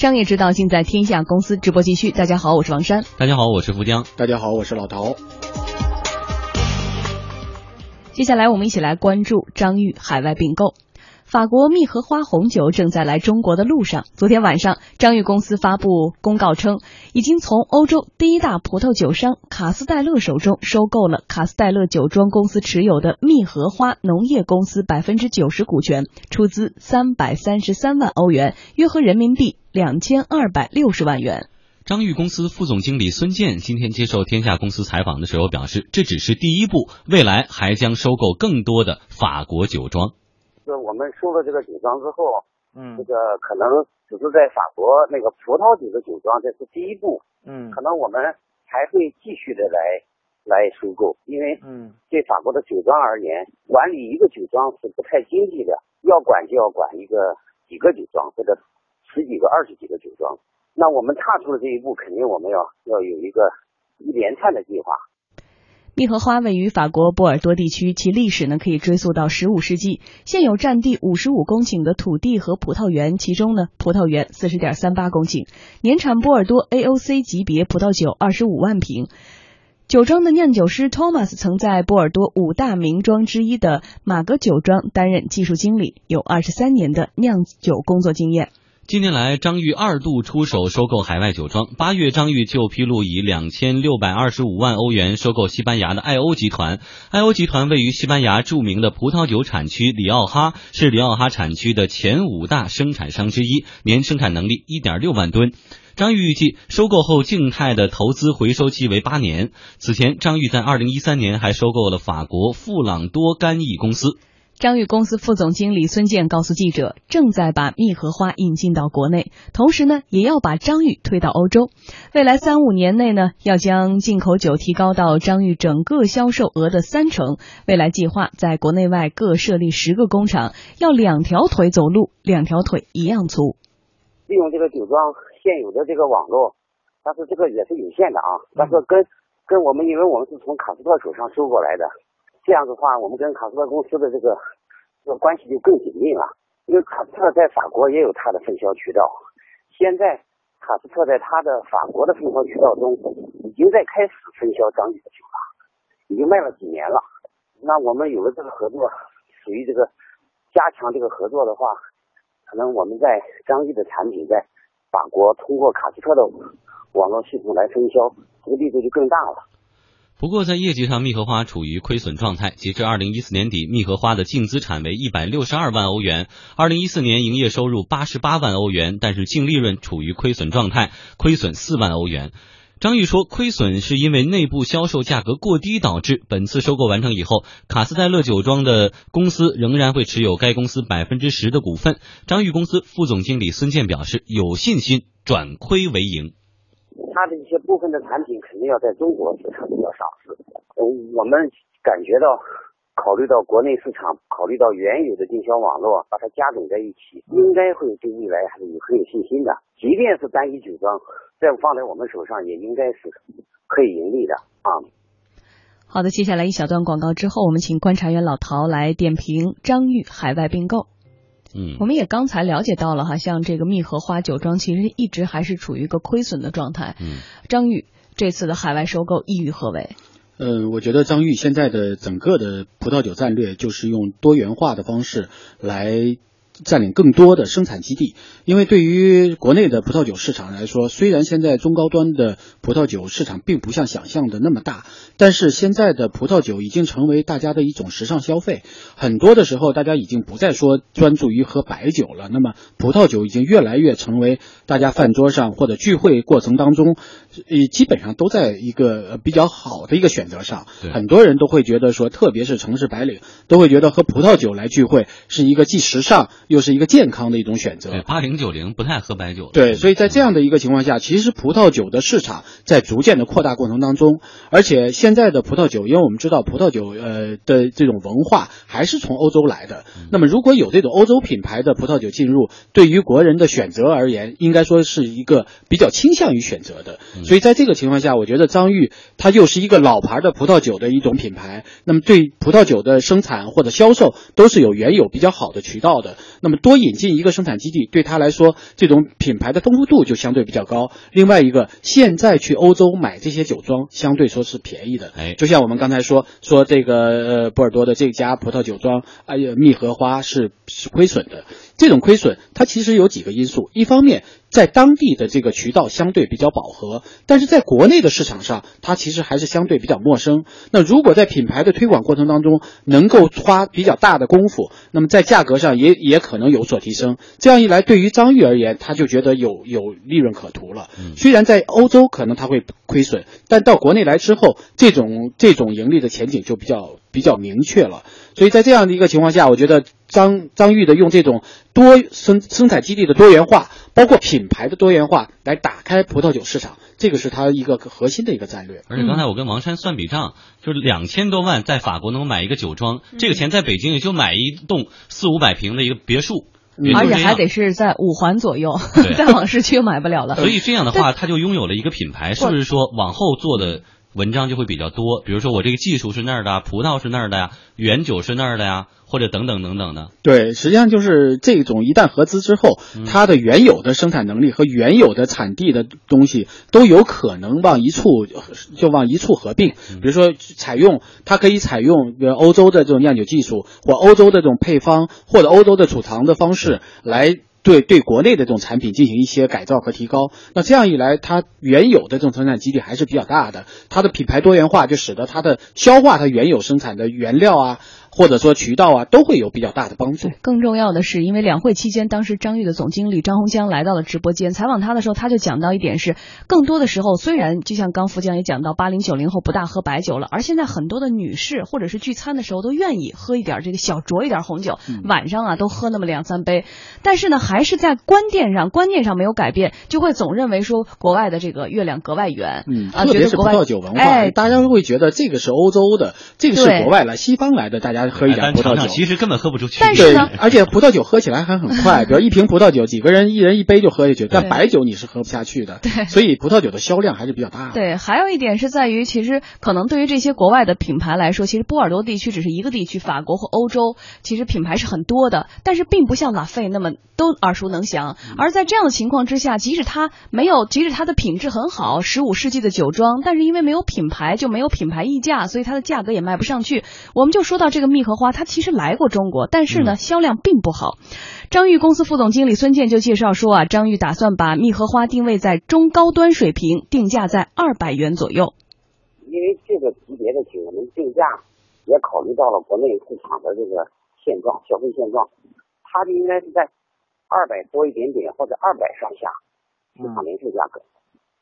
商业之道尽在天下公司直播继续。大家好，我是王珊。大家好，我是福江。大家好，我是老陶。接下来我们一起来关注张裕海外并购。法国蜜荷花红酒正在来中国的路上。昨天晚上，张裕公司发布公告称，已经从欧洲第一大葡萄酒商卡斯戴勒手中收购了卡斯戴勒酒庄公司持有的蜜荷花农业公司百分之九十股权，出资三百三十三万欧元，约合人民币两千二百六十万元。张裕公司副总经理孙健今天接受天下公司采访的时候表示，这只是第一步，未来还将收购更多的法国酒庄。是我们收了这个酒庄之后，嗯，这个可能只是在法国那个葡萄酒的酒庄，这是第一步，嗯，可能我们还会继续的来来收购，因为，嗯，对法国的酒庄而言，管理一个酒庄是不太经济的，要管就要管一个几个酒庄或者十几个、二十几个酒庄，那我们踏出了这一步，肯定我们要要有一个一连串的计划。蜜荷花位于法国波尔多地区，其历史呢可以追溯到十五世纪。现有占地五十五公顷的土地和葡萄园，其中呢葡萄园四十点三八公顷，年产波尔多 AOC 级别葡萄酒二十五万瓶。酒庄的酿酒师 Thomas 曾在波尔多五大名庄之一的马格酒庄担任技术经理，有二十三年的酿酒工作经验。近年来，张裕二度出手收购海外酒庄。八月，张裕就披露以两千六百二十五万欧元收购西班牙的艾欧集团。艾欧集团位于西班牙著名的葡萄酒产区里奥哈，是里奥哈产区的前五大生产商之一，年生产能力一点六万吨。张裕预计收购后静态的投资回收期为八年。此前，张裕在二零一三年还收购了法国富朗多干邑公司。张裕公司副总经理孙健告诉记者，正在把蜜荷花引进到国内，同时呢，也要把张裕推到欧洲。未来三五年内呢，要将进口酒提高到张裕整个销售额的三成。未来计划在国内外各设立十个工厂，要两条腿走路，两条腿一样粗。利用这个酒庄现有的这个网络，但是这个也是有限的啊。但是跟跟我们，因为我们是从卡斯特手上收过来的。这样的话，我们跟卡斯特公司的这个这个关系就更紧密了。因为卡斯特在法国也有它的分销渠道，现在卡斯特在它的法国的分销渠道中已经在开始分销张裕的酒了，已经卖了几年了。那我们有了这个合作，属于这个加强这个合作的话，可能我们在张裕的产品在法国通过卡斯特的网络系统来分销，这个力度就更大了。不过，在业绩上，蜜荷花处于亏损状态。截至二零一四年底，蜜荷花的净资产为一百六十二万欧元，二零一四年营业收入八十八万欧元，但是净利润处于亏损状态，亏损四万欧元。张裕说，亏损是因为内部销售价格过低导致。本次收购完成以后，卡斯戴勒酒庄的公司仍然会持有该公司百分之十的股份。张裕公司副总经理孙健表示，有信心转亏为盈。它的一些部分的产品肯定要在中国市场要上市。我们感觉到，考虑到国内市场，考虑到原有的经销网络，把它加总在一起，应该会对未来还是很有信心的。即便是单一酒庄，再放在我们手上，也应该是可以盈利的啊。好的，接下来一小段广告之后，我们请观察员老陶来点评张裕海外并购。嗯，我们也刚才了解到了哈，像这个蜜荷花酒庄其实一直还是处于一个亏损的状态。嗯，张裕这次的海外收购意欲何为？呃，我觉得张裕现在的整个的葡萄酒战略就是用多元化的方式来。占领更多的生产基地，因为对于国内的葡萄酒市场来说，虽然现在中高端的葡萄酒市场并不像想象的那么大，但是现在的葡萄酒已经成为大家的一种时尚消费。很多的时候，大家已经不再说专注于喝白酒了，那么葡萄酒已经越来越成为大家饭桌上或者聚会过程当中，呃，基本上都在一个比较好的一个选择上。很多人都会觉得说，特别是城市白领，都会觉得喝葡萄酒来聚会是一个既时尚。又是一个健康的一种选择。八零九零不太喝白酒。对，所以在这样的一个情况下，其实葡萄酒的市场在逐渐的扩大过程当中，而且现在的葡萄酒，因为我们知道葡萄酒呃的这种文化还是从欧洲来的。那么如果有这种欧洲品牌的葡萄酒进入，对于国人的选择而言，应该说是一个比较倾向于选择的。所以在这个情况下，我觉得张裕它又是一个老牌的葡萄酒的一种品牌，那么对葡萄酒的生产或者销售都是有原有比较好的渠道的。那么多引进一个生产基地，对他来说，这种品牌的丰富度就相对比较高。另外一个，现在去欧洲买这些酒庄，相对说是便宜的。哎，就像我们刚才说说这个呃波尔多的这家葡萄酒庄，哎呀蜜荷花是是亏损的。这种亏损，它其实有几个因素。一方面，在当地的这个渠道相对比较饱和，但是在国内的市场上，它其实还是相对比较陌生。那如果在品牌的推广过程当中，能够花比较大的功夫，那么在价格上也也可能有所提升。这样一来，对于张裕而言，他就觉得有有利润可图了。虽然在欧洲可能他会亏损，但到国内来之后，这种这种盈利的前景就比较比较明确了。所以在这样的一个情况下，我觉得张张裕的用这种多生生产基地的多元化，包括品牌的多元化，来打开葡萄酒市场，这个是它一个核心的一个战略。而且刚才我跟王山算笔账，就是两千多万在法国能买一个酒庄，这个钱在北京也就买一栋四五百平的一个别墅。而且还得是在五环左右，再往市区买不了了。所以这样的话，他就拥有了一个品牌，是不是说往后做的？文章就会比较多，比如说我这个技术是那儿的，葡萄是那儿的呀，原酒是那儿的呀，或者等等等等的。对，实际上就是这种一旦合资之后，它的原有的生产能力和原有的产地的东西都有可能往一处就往一处合并。比如说采用，它可以采用比如欧洲的这种酿酒技术，或欧洲的这种配方，或者欧洲的储藏的方式来。对对，国内的这种产品进行一些改造和提高，那这样一来，它原有的这种生产基地还是比较大的，它的品牌多元化就使得它的消化它原有生产的原料啊。或者说渠道啊，都会有比较大的帮助。更重要的是，因为两会期间，当时张裕的总经理张洪江来到了直播间采访他的时候，他就讲到一点是，更多的时候，虽然就像刚福江也讲到，八零九零后不大喝白酒了，而现在很多的女士或者是聚餐的时候都愿意喝一点这个小酌一点红酒，晚上啊都喝那么两三杯。但是呢，还是在观念上观念上没有改变，就会总认为说国外的这个月亮格外圆。嗯，特别是葡萄酒文化，哎，大家都会觉得这个是欧洲的，这个是国外来西方来的，大家。喝一点葡萄酒，其实根本喝不出去。但是呢，而且葡萄酒喝起来还很快，比如一瓶葡萄酒，几个人一人一杯就喝下去。但白酒你是喝不下去的。对，所以葡萄酒的销量还是比较大的。对，还有一点是在于，其实可能对于这些国外的品牌来说，其实波尔多地区只是一个地区，法国和欧洲其实品牌是很多的，但是并不像拉菲那么都耳熟能详。而在这样的情况之下，即使它没有，即使它的品质很好，十五世纪的酒庄，但是因为没有品牌，就没有品牌溢价，所以它的价格也卖不上去。我们就说到这个蜜荷花，它其实。来过中国，但是呢，销量并不好。张裕公司副总经理孙健就介绍说啊，张裕打算把蜜荷花定位在中高端水平，定价在二百元左右。因为这个级别的酒，我们定价也考虑到了国内市场的这个现状、消费现状，它就应该是在二百多一点点或者二百上下市场零售价格。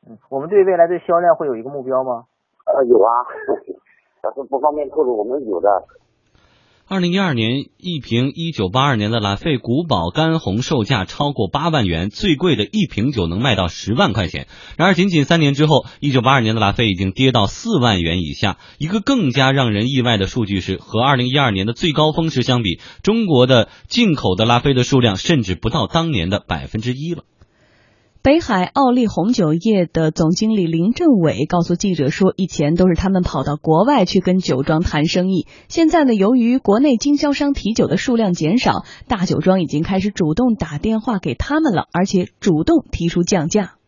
嗯，我们对未来的销量会有一个目标吗？呃，有啊，但是不方便透露，我们有的。二零一二年，一瓶一九八二年的拉菲古堡干红售价超过八万元，最贵的一瓶酒能卖到十万块钱。然而，仅仅三年之后，一九八二年的拉菲已经跌到四万元以下。一个更加让人意外的数据是，和二零一二年的最高峰时相比，中国的进口的拉菲的数量甚至不到当年的百分之一了。北海奥利红酒业的总经理林振伟告诉记者说：“以前都是他们跑到国外去跟酒庄谈生意，现在呢，由于国内经销商提酒的数量减少，大酒庄已经开始主动打电话给他们了，而且主动提出降价。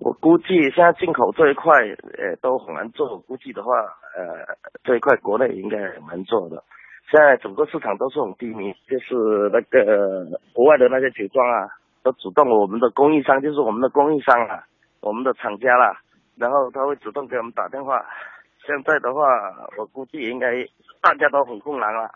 我估计现在进口这一块，呃，都很难做。估计的话，呃，这一块国内应该很难做的。现在整个市场都是很低迷，就是那个国外的那些酒庄啊。”都主动，我们的供应商就是我们的供应商啊，我们的厂家啦，然后他会主动给我们打电话。现在的话，我估计应该大家都很困难了。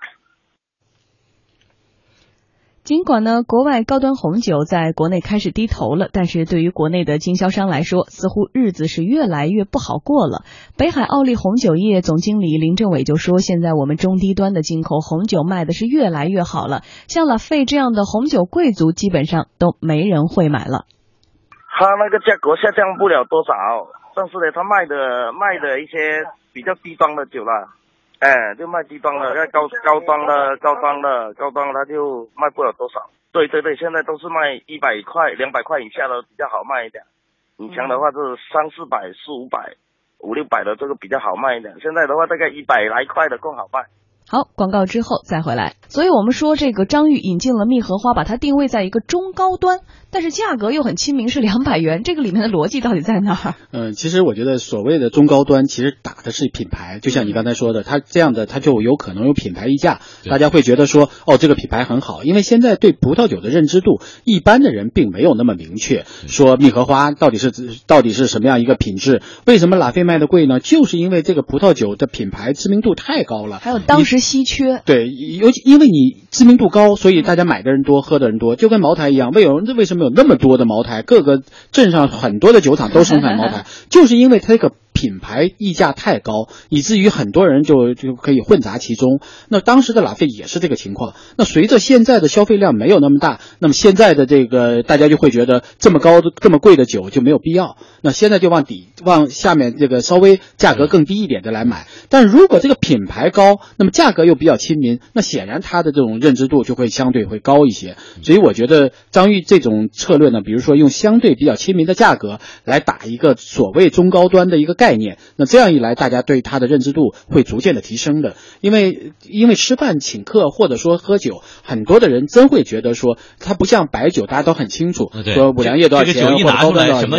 尽管呢，国外高端红酒在国内开始低头了，但是对于国内的经销商来说，似乎日子是越来越不好过了。北海奥利红酒业总经理林政伟就说：“现在我们中低端的进口红酒卖的是越来越好了，像拉菲这样的红酒贵族基本上都没人会买了。他那个价格下降不了多少，但是呢，他卖的卖的一些比较低端的酒了。”哎，就卖低端的，要高高端的、高端的、高端，它就卖不了多少。对对对，现在都是卖一百块、两百块以下的比较好卖一点。以前的话是三四百、四五百、五六百的这个比较好卖一点。现在的话大概一百来块的更好卖。好，广告之后再回来。所以我们说，这个张裕引进了蜜荷花，把它定位在一个中高端，但是价格又很亲民，是两百元。这个里面的逻辑到底在哪儿？嗯，其实我觉得所谓的中高端，其实打的是品牌。就像你刚才说的，它这样的，它就有可能有品牌溢价，大家会觉得说，哦，这个品牌很好。因为现在对葡萄酒的认知度，一般的人并没有那么明确，说蜜荷花到底是到底是什么样一个品质？为什么拉菲卖的贵呢？就是因为这个葡萄酒的品牌知名度太高了，还有当时稀缺。对，尤其因为你知名度高，所以大家买的人多，喝的人多，就跟茅台一样。为有为什么有那么多的茅台？各个镇上很多的酒厂都生产茅台，就是因为它这个。品牌溢价太高，以至于很多人就就可以混杂其中。那当时的拉菲也是这个情况。那随着现在的消费量没有那么大，那么现在的这个大家就会觉得这么高的、这么贵的酒就没有必要。那现在就往底往下面这个稍微价格更低一点的来买。但如果这个品牌高，那么价格又比较亲民，那显然它的这种认知度就会相对会高一些。所以我觉得张裕这种策略呢，比如说用相对比较亲民的价格来打一个所谓中高端的一个。概念，那这样一来，大家对它的认知度会逐渐的提升的。因为因为吃饭请客或者说喝酒，很多的人真会觉得说，它不像白酒，大家都很清楚，说五粮液多少钱，或者高端多少钱，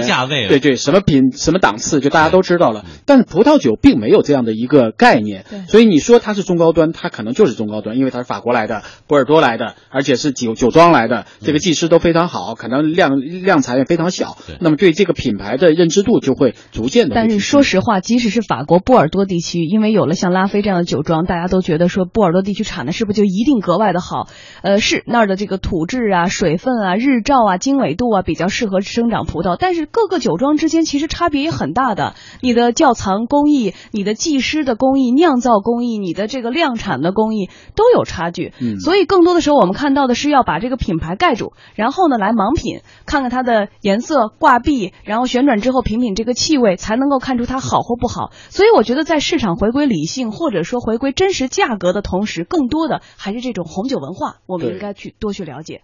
对对，什么品什么档次，就大家都知道了。但是葡萄酒并没有这样的一个概念，所以你说它是中高端，它可能就是中高端，因为它是法国来的，波尔多来的，而且是酒酒庄来的，这个技师都非常好，可能量量产也非常小。那么对这个品牌的认知度就会逐渐的。但是说实话，即使是法国波尔多地区，因为有了像拉菲这样的酒庄，大家都觉得说波尔多地区产的是不是就一定格外的好？呃，是那儿的这个土质啊、水分啊、日照啊、经纬度啊，比较适合生长葡萄。但是各个酒庄之间其实差别也很大的，你的窖藏工艺、你的技师的工艺、酿造工艺、你的这个量产的工艺都有差距。嗯，所以更多的时候我们看到的是要把这个品牌盖住，然后呢来盲品，看看它的颜色、挂壁，然后旋转之后品品这个气味，才能够看出它好。或不好，所以我觉得在市场回归理性，或者说回归真实价格的同时，更多的还是这种红酒文化，我们应该去多去了解。